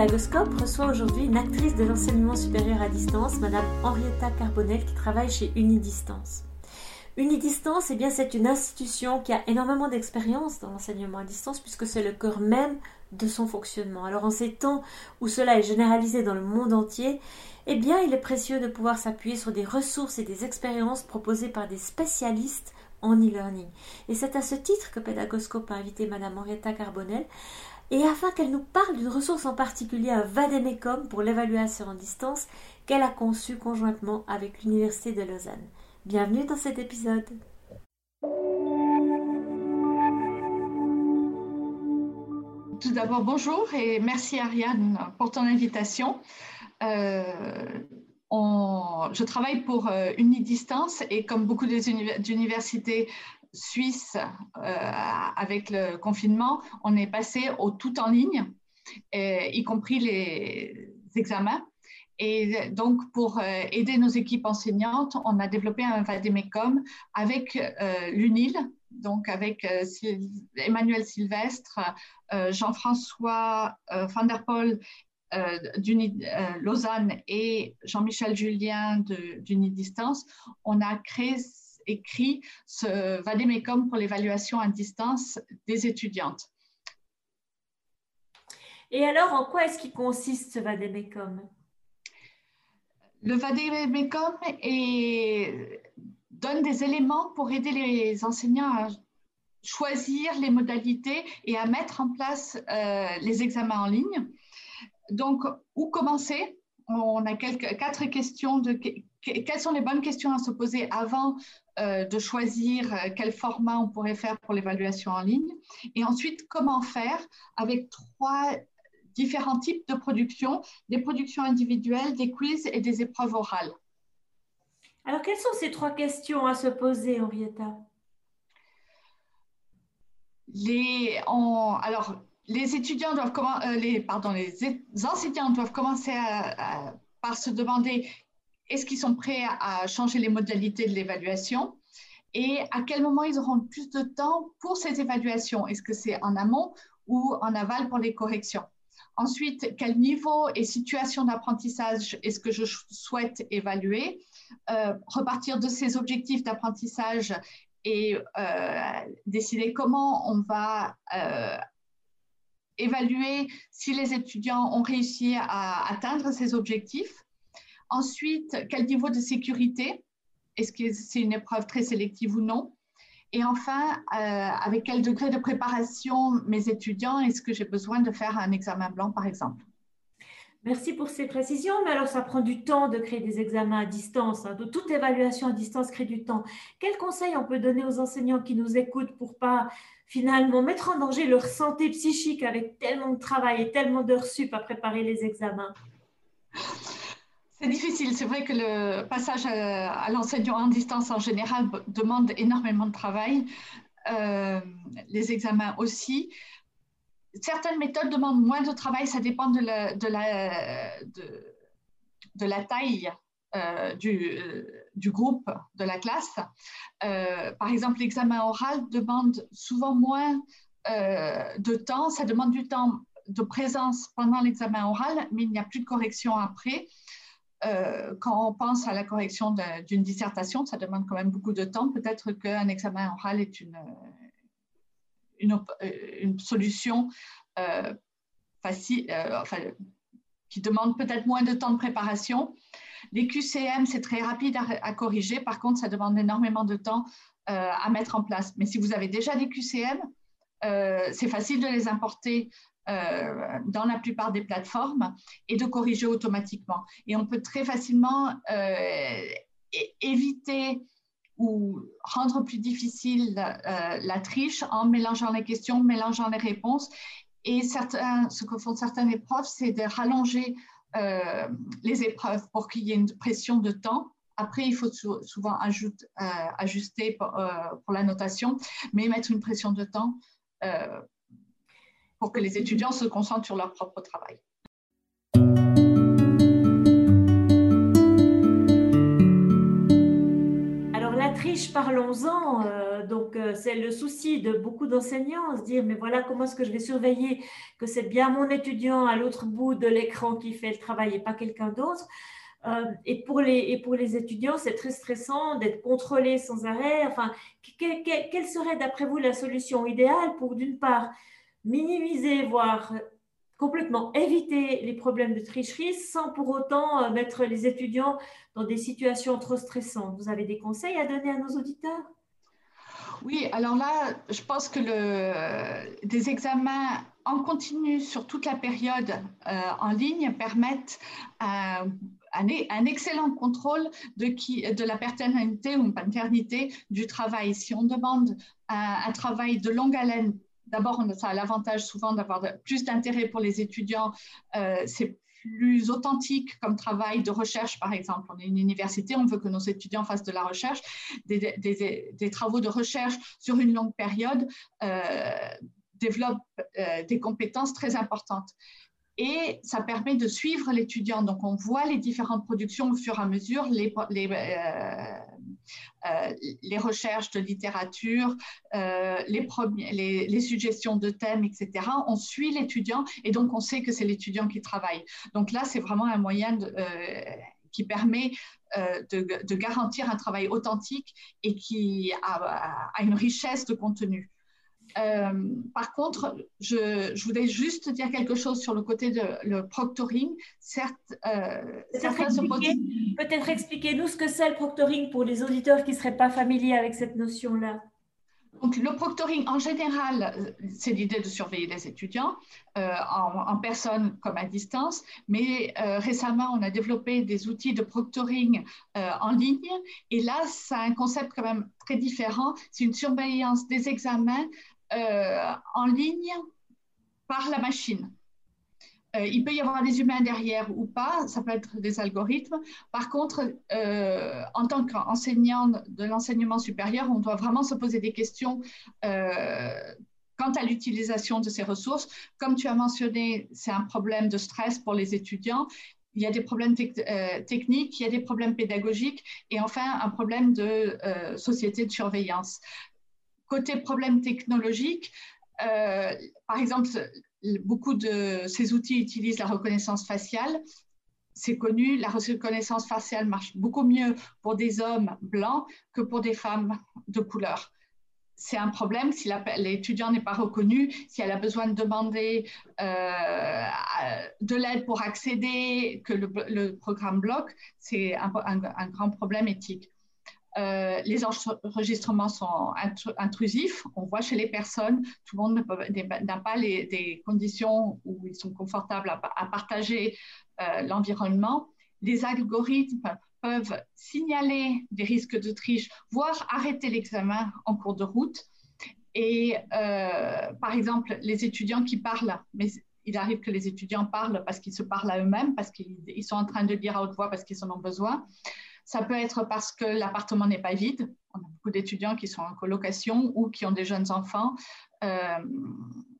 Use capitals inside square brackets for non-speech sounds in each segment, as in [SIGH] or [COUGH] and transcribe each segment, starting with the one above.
Pédagoscope reçoit aujourd'hui une actrice de l'enseignement supérieur à distance, Madame Henrietta Carbonel, qui travaille chez Unidistance. Unidistance, eh bien, c'est une institution qui a énormément d'expérience dans l'enseignement à distance puisque c'est le cœur même de son fonctionnement. Alors, en ces temps où cela est généralisé dans le monde entier, eh bien, il est précieux de pouvoir s'appuyer sur des ressources et des expériences proposées par des spécialistes en e-learning. Et c'est à ce titre que Pédagoscope a invité Madame Henrietta Carbonel et afin qu'elle nous parle d'une ressource en particulier, un Vademecum pour l'évaluation en distance qu'elle a conçu conjointement avec l'Université de Lausanne. Bienvenue dans cet épisode. Tout d'abord, bonjour et merci Ariane pour ton invitation. Euh, je travaille pour euh, Unidistance et comme beaucoup d'universités Suisse, euh, avec le confinement, on est passé au tout en ligne, euh, y compris les examens. Et donc, pour euh, aider nos équipes enseignantes, on a développé un Vademecum avec l'UNIL, donc avec Emmanuel Sylvestre, Jean-François van der Pol Lausanne et Jean-Michel Julien d'Unidistance. On a créé écrit ce Vademecum pour l'évaluation à distance des étudiantes. Et alors, en quoi est-ce qu'il consiste ce Vademecum Le Vademecum donne des éléments pour aider les enseignants à choisir les modalités et à mettre en place euh, les examens en ligne. Donc, où commencer? On a quelques, quatre questions de quelles sont les bonnes questions à se poser avant euh, de choisir euh, quel format on pourrait faire pour l'évaluation en ligne? Et ensuite, comment faire avec trois différents types de productions, des productions individuelles, des quiz et des épreuves orales? Alors, quelles sont ces trois questions à se poser, Henrietta? Les, alors, les étudiants doivent euh, les, pardon, les enseignants doivent commencer par se demander est-ce qu'ils sont prêts à changer les modalités de l'évaluation et à quel moment ils auront plus de temps pour ces évaluations? Est-ce que c'est en amont ou en aval pour les corrections? Ensuite, quel niveau et situation d'apprentissage est-ce que je souhaite évaluer? Euh, Repartir de ces objectifs d'apprentissage et euh, décider comment on va euh, évaluer si les étudiants ont réussi à atteindre ces objectifs. Ensuite, quel niveau de sécurité? Est-ce que c'est une épreuve très sélective ou non? Et enfin, euh, avec quel degré de préparation mes étudiants? Est-ce que j'ai besoin de faire un examen blanc, par exemple? Merci pour ces précisions, mais alors ça prend du temps de créer des examens à distance. Hein. Toute évaluation à distance crée du temps. Quels conseils on peut donner aux enseignants qui nous écoutent pour pas finalement mettre en danger leur santé psychique avec tellement de travail et tellement d'heures sup à préparer les examens? C'est difficile. C'est vrai que le passage à, l'enseignement en distance en général demande énormément de travail. Euh, les examens aussi. Certaines méthodes demandent moins de travail. Ça dépend de la, taille euh, du, du, groupe, de la classe. Euh, par exemple, l'examen oral demande souvent moins de temps. Ça demande du temps de présence pendant l'examen oral, mais il n'y a plus de correction après. Euh, quand on pense à la correction d'une dissertation, ça demande quand même beaucoup de temps. Peut-être qu'un examen oral est une, une, une solution euh, facile, euh, enfin, qui demande peut-être moins de temps de préparation. Les QCM, c'est très rapide à, corriger. Par contre, ça demande énormément de temps à mettre en place. Mais si vous avez déjà des QCM, c'est facile de les importer euh, dans la plupart des plateformes et de corriger automatiquement. Et on peut très facilement euh, éviter ou rendre plus difficile euh, la triche en mélangeant les questions, mélangeant les réponses. Et certains, ce que font certaines épreuves, c'est de rallonger les épreuves pour qu'il y ait une pression de temps. Après, il faut souvent ajuster pour, la notation, mais mettre une pression de temps pour que les étudiants se concentrent sur leur propre travail. Alors la triche, parlons-en. Euh, donc euh, c'est le souci de beaucoup d'enseignants, se dire, mais voilà, comment est-ce que je vais surveiller que c'est bien mon étudiant à l'autre bout de l'écran qui fait le travail et pas quelqu'un d'autre. Euh, et, pour les, et pour les étudiants, c'est très stressant d'être contrôlés sans arrêt. Enfin, quelle serait, d'après vous, la solution idéale pour, d'une part, minimiser, voire complètement éviter les problèmes de tricherie sans pour autant euh, mettre les étudiants dans des situations trop stressantes. Vous avez des conseils à donner à nos auditeurs? Oui, alors là, je pense que le, des examens en continu sur toute la période euh, en ligne permettent un, un, excellent contrôle de, qui, de la paternité ou paternité du travail. Si on demande un travail de longue haleine D'abord, ça a l'avantage souvent d'avoir plus d'intérêt pour les étudiants. Euh, c'est plus authentique comme travail de recherche, par exemple. On est une université, on veut que nos étudiants fassent de la recherche. Des, travaux de recherche sur une longue période euh, développent euh, des compétences très importantes et ça permet de suivre l'étudiant. Donc, on voit les différentes productions au fur et à mesure, euh, les recherches de littérature, euh, les, suggestions de thèmes, etc. On suit l'étudiant et donc on sait que c'est l'étudiant qui travaille. Donc là, c'est vraiment un moyen de, qui permet de, garantir un travail authentique et qui a une richesse de contenu. Euh, par contre, je, voulais juste dire quelque chose sur le côté de le proctoring. Certes, euh, peut-être expliquez-nous ce que c'est le proctoring pour les auditeurs qui ne seraient pas familiers avec cette notion-là. Donc, le proctoring, en général, c'est l'idée de surveiller les étudiants euh, en, personne comme à distance, mais récemment, on a développé des outils de proctoring en ligne, et là, c'est un concept quand même très différent. C'est une surveillance des examens euh, en ligne par la machine. Euh, il peut y avoir des humains derrière ou pas, ça peut être des algorithmes. Par contre, euh, en tant qu'enseignant de l'enseignement supérieur, on doit vraiment se poser des questions quant à l'utilisation de ces ressources. Comme tu as mentionné, c'est un problème de stress pour les étudiants. Il y a des problèmes techniques, il y a des problèmes pédagogiques et enfin un problème de société de surveillance. Côté problème technologique, euh, par exemple, beaucoup de ces outils utilisent la reconnaissance faciale. C'est connu, la reconnaissance faciale marche beaucoup mieux pour des hommes blancs que pour des femmes de couleur. C'est un problème si l'étudiant n'est pas reconnu, si elle a besoin de demander euh, de l'aide pour accéder, que le, programme bloque, c'est un grand problème éthique. Euh, les enregistrements sont intrusifs. On voit chez les personnes, tout le monde n'a pas les, des conditions où ils sont confortables à, partager euh, l'environnement. Les algorithmes peuvent signaler des risques de triche, voire arrêter l'examen en cours de route. Et euh, par exemple, les étudiants qui parlent, mais il arrive que les étudiants parlent parce qu'ils se parlent à eux-mêmes, parce qu'ils sont en train de lire à haute voix, parce qu'ils en ont besoin. Ça peut être parce que l'appartement n'est pas vide. On a beaucoup d'étudiants qui sont en colocation ou qui ont des jeunes enfants euh,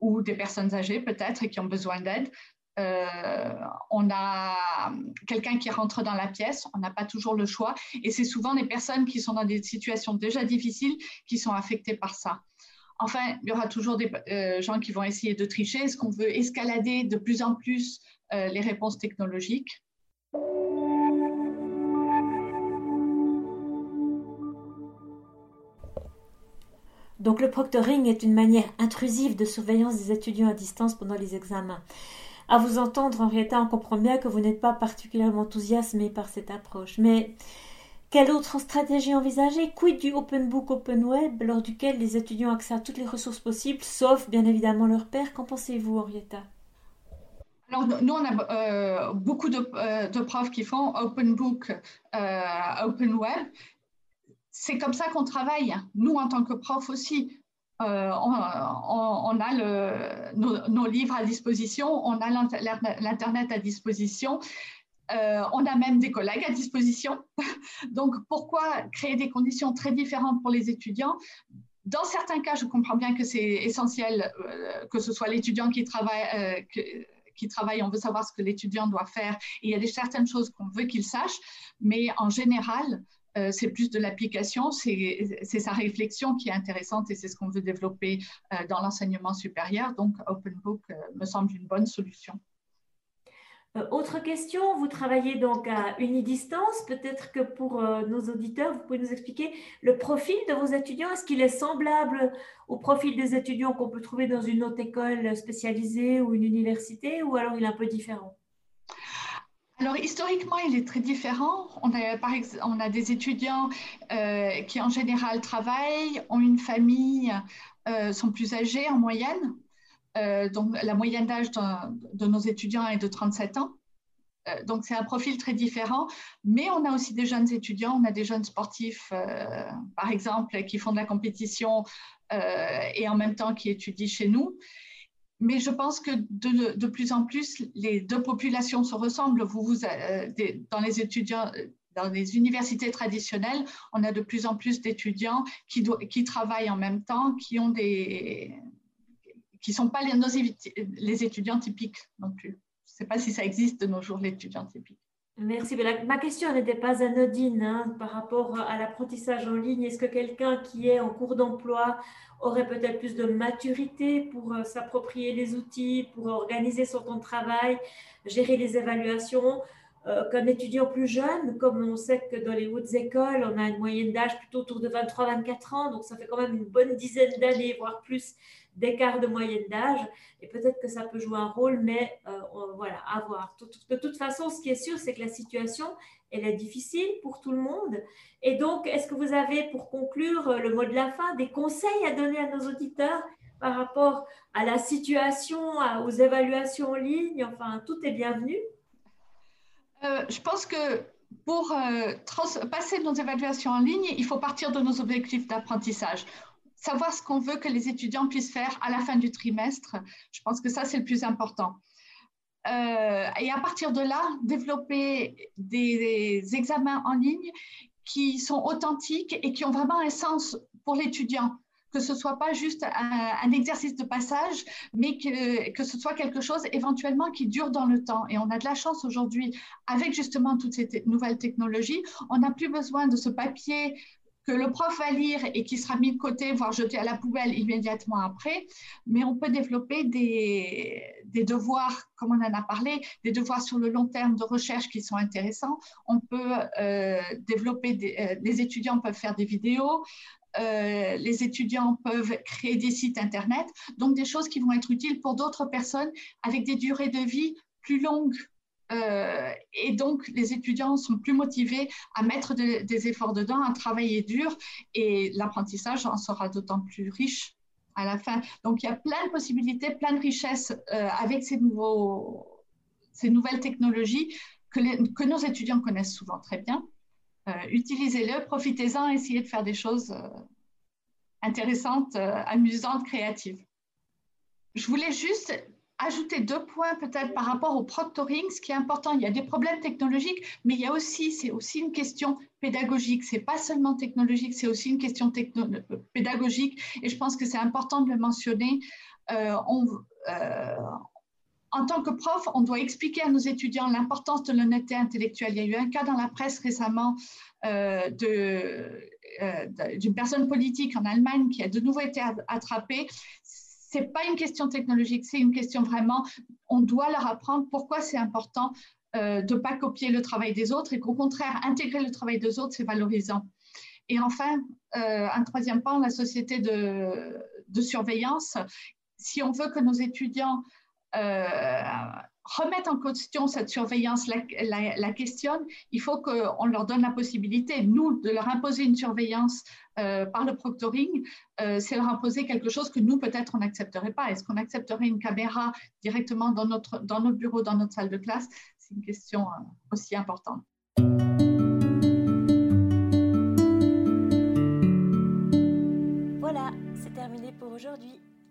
ou des personnes âgées peut-être et qui ont besoin d'aide. Euh, on a quelqu'un qui rentre dans la pièce, on n'a pas toujours le choix. Et c'est souvent des personnes qui sont dans des situations déjà difficiles qui sont affectées par ça. Enfin, il y aura toujours des euh, gens qui vont essayer de tricher. Est-ce qu'on veut escalader de plus en plus les réponses technologiques? Donc le proctoring est une manière intrusive de surveillance des étudiants à distance pendant les examens. À vous entendre, Henrietta, on comprend bien que vous n'êtes pas particulièrement enthousiasmé par cette approche. Mais quelle autre stratégie envisager? Quid du Open Book Open Web, lors duquel les étudiants ont accès à toutes les ressources possibles, sauf bien évidemment leur père? Qu'en pensez-vous, Henrietta? Alors, nous, on a euh, beaucoup euh, de, profs qui font Open Book, euh, Open Web c'est comme ça qu'on travaille. Nous, en tant que profs aussi, euh, on, a nos, livres à disposition, on a l'Internet à disposition, euh, on a même des collègues à disposition. [LAUGHS] Donc, pourquoi créer des conditions très différentes pour les étudiants? Dans certains cas, je comprends bien que c'est essentiel euh, que ce soit l'étudiant qui travaille. qui travaille, on veut savoir ce que l'étudiant doit faire. il y a des certaines choses qu'on veut qu'il sache, mais en général, euh, c'est plus de l'application, c'est sa réflexion qui est intéressante et c'est ce qu'on veut développer euh, dans l'enseignement supérieur. Donc, OpenBook euh, me semble une bonne solution. autre question, vous travaillez donc à unidistance. Peut-être que pour nos auditeurs, vous pouvez nous expliquer le profil de vos étudiants. Est-ce qu'il est semblable au profil des étudiants qu'on peut trouver dans une autre école spécialisée ou une université ou alors il est un peu différent? Alors, historiquement, il est très différent. On a, des étudiants euh, qui, en général, travaillent, ont une famille, euh, sont plus âgés en moyenne. Euh, donc, la moyenne d'âge de, nos étudiants est de 37 ans. donc, c'est un profil très différent. Mais on a aussi des jeunes étudiants, on a des jeunes sportifs, par exemple, qui font de la compétition et en même temps qui étudient chez nous mais je pense que de, plus en plus, les deux populations se ressemblent. Vous, euh, dans les étudiants, euh, dans les universités traditionnelles, on a de plus en plus d'étudiants qui, travaillent en même temps, qui ont sont pas les, les étudiants typiques non plus. Je ne sais pas si ça existe de nos jours, l'étudiant typique. Merci. ma question n'était pas anodine hein, par rapport à l'apprentissage en ligne. Est-ce que quelqu'un qui est en cours d'emploi aurait peut-être plus de maturité pour euh, s'approprier les outils, pour organiser son temps de travail, gérer les évaluations? Euh, qu'un étudiant plus jeune, comme on sait que dans les hautes écoles, on a une moyenne d'âge plutôt autour de 23-24 ans, donc ça fait quand même une bonne dizaine d'années, voire plus, d'écart de moyenne d'âge. Et peut-être que ça peut jouer un rôle, mais euh, voilà, à voir. De toute façon, ce qui est sûr, c'est que la situation, elle est difficile pour tout le monde. Et donc, est-ce que vous avez, pour conclure euh, le mot de la fin, des conseils à donner à nos auditeurs par rapport à la situation, aux évaluations en ligne? Enfin, tout est bienvenu. Euh, je pense que pour passer nos évaluations en ligne, il faut partir de nos objectifs d'apprentissage savoir ce qu'on veut que les étudiants puissent faire à la fin du trimestre. Je pense que ça, c'est le plus important. Euh, et à partir de là, développer des, examens en ligne qui sont authentiques et qui ont vraiment un sens pour l'étudiant que ce soit pas juste un, exercice de passage, mais que, que, ce soit quelque chose éventuellement qui dure dans le temps. Et on a de la chance aujourd'hui, avec justement toutes ces nouvelles technologies, on n'a plus besoin de ce papier que le prof va lire et qui sera mis de côté, voire jeté à la poubelle immédiatement après. Mais on peut développer des, devoirs, comme on en a parlé, des devoirs sur le long terme de recherche qui sont intéressants. On peut euh, développer, des, euh, les étudiants peuvent faire des vidéos. Euh, les étudiants peuvent créer des sites Internet, donc des choses qui vont être utiles pour d'autres personnes avec des durées de vie plus longues euh, et donc, les étudiants sont plus motivés à mettre des efforts dedans, à travailler dur, et l'apprentissage en sera d'autant plus riche à la fin. Donc, il y a plein de possibilités, plein de richesses euh, avec ces, nouveaux, ces nouvelles technologies que, nos étudiants connaissent souvent très bien. Euh, utilisez-le, profitez-en, essayez de faire des choses intéressantes, amusantes, créatives. Je voulais juste ajouter deux points peut-être par rapport au proctoring. Ce qui est important, il y a des problèmes technologiques, mais il y a aussi, c'est aussi une question pédagogique. C'est pas seulement technologique, c'est aussi une question pédagogique. Et je pense que c'est important de le mentionner. Euh, euh, en tant que prof, on doit expliquer à nos étudiants l'importance de l'honnêteté intellectuelle. Il y a eu un cas dans la presse récemment euh, d'une personne politique en Allemagne qui a de nouveau été attrapée c'est pas une question technologique, c'est une question vraiment, on doit leur apprendre pourquoi c'est important euh, de ne pas copier le travail des autres et qu'au contraire, intégrer le travail des autres, c'est valorisant. Et enfin, euh, un troisième point, la société de, surveillance. Si on veut que nos étudiants remettent en question cette surveillance, la, la, la questionnent, il faut qu'on leur donne la possibilité, nous, de leur imposer une surveillance euh, par le proctoring, euh, c'est leur imposer quelque chose que nous, peut-être, on n'accepterait pas. Est-ce qu'on accepterait une caméra directement dans notre, dans bureau, dans notre salle de classe? C'est une question euh, aussi importante. Voilà, c'est terminé pour aujourd'hui.